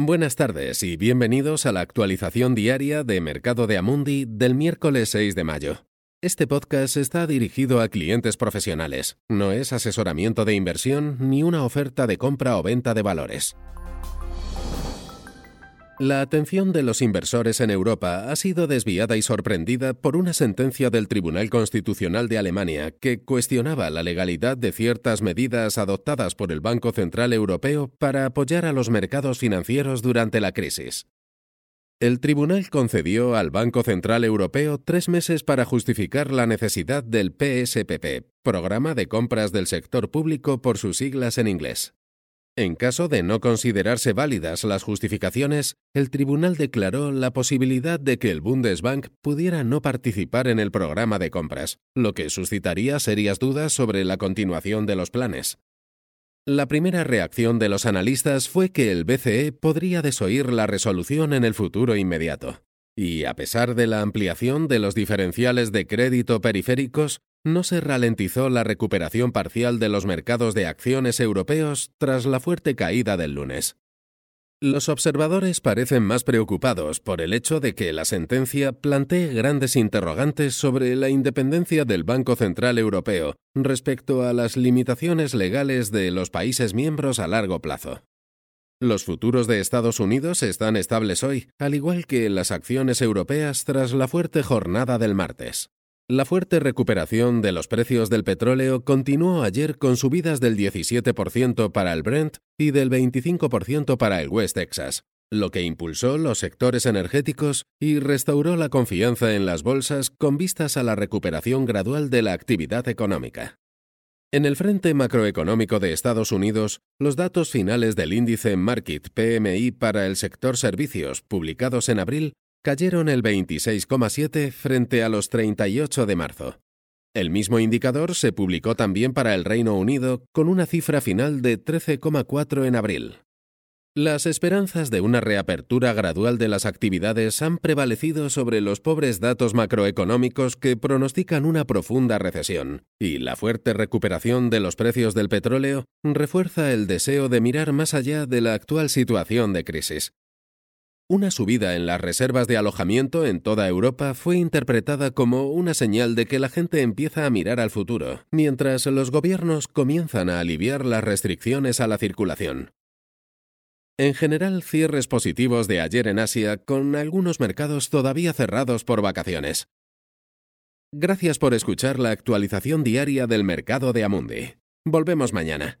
Buenas tardes y bienvenidos a la actualización diaria de Mercado de Amundi del miércoles 6 de mayo. Este podcast está dirigido a clientes profesionales, no es asesoramiento de inversión ni una oferta de compra o venta de valores. La atención de los inversores en Europa ha sido desviada y sorprendida por una sentencia del Tribunal Constitucional de Alemania que cuestionaba la legalidad de ciertas medidas adoptadas por el Banco Central Europeo para apoyar a los mercados financieros durante la crisis. El tribunal concedió al Banco Central Europeo tres meses para justificar la necesidad del PSPP, Programa de Compras del Sector Público por sus siglas en inglés. En caso de no considerarse válidas las justificaciones, el tribunal declaró la posibilidad de que el Bundesbank pudiera no participar en el programa de compras, lo que suscitaría serias dudas sobre la continuación de los planes. La primera reacción de los analistas fue que el BCE podría desoír la resolución en el futuro inmediato. Y a pesar de la ampliación de los diferenciales de crédito periféricos, no se ralentizó la recuperación parcial de los mercados de acciones europeos tras la fuerte caída del lunes. Los observadores parecen más preocupados por el hecho de que la sentencia plantee grandes interrogantes sobre la independencia del Banco Central Europeo respecto a las limitaciones legales de los países miembros a largo plazo. Los futuros de Estados Unidos están estables hoy, al igual que las acciones europeas tras la fuerte jornada del martes. La fuerte recuperación de los precios del petróleo continuó ayer con subidas del 17% para el Brent y del 25% para el West Texas, lo que impulsó los sectores energéticos y restauró la confianza en las bolsas con vistas a la recuperación gradual de la actividad económica. En el frente macroeconómico de Estados Unidos, los datos finales del índice Market PMI para el sector servicios, publicados en abril, cayeron el 26,7 frente a los 38 de marzo. El mismo indicador se publicó también para el Reino Unido con una cifra final de 13,4 en abril. Las esperanzas de una reapertura gradual de las actividades han prevalecido sobre los pobres datos macroeconómicos que pronostican una profunda recesión, y la fuerte recuperación de los precios del petróleo refuerza el deseo de mirar más allá de la actual situación de crisis. Una subida en las reservas de alojamiento en toda Europa fue interpretada como una señal de que la gente empieza a mirar al futuro, mientras los gobiernos comienzan a aliviar las restricciones a la circulación. En general, cierres positivos de ayer en Asia, con algunos mercados todavía cerrados por vacaciones. Gracias por escuchar la actualización diaria del mercado de Amundi. Volvemos mañana.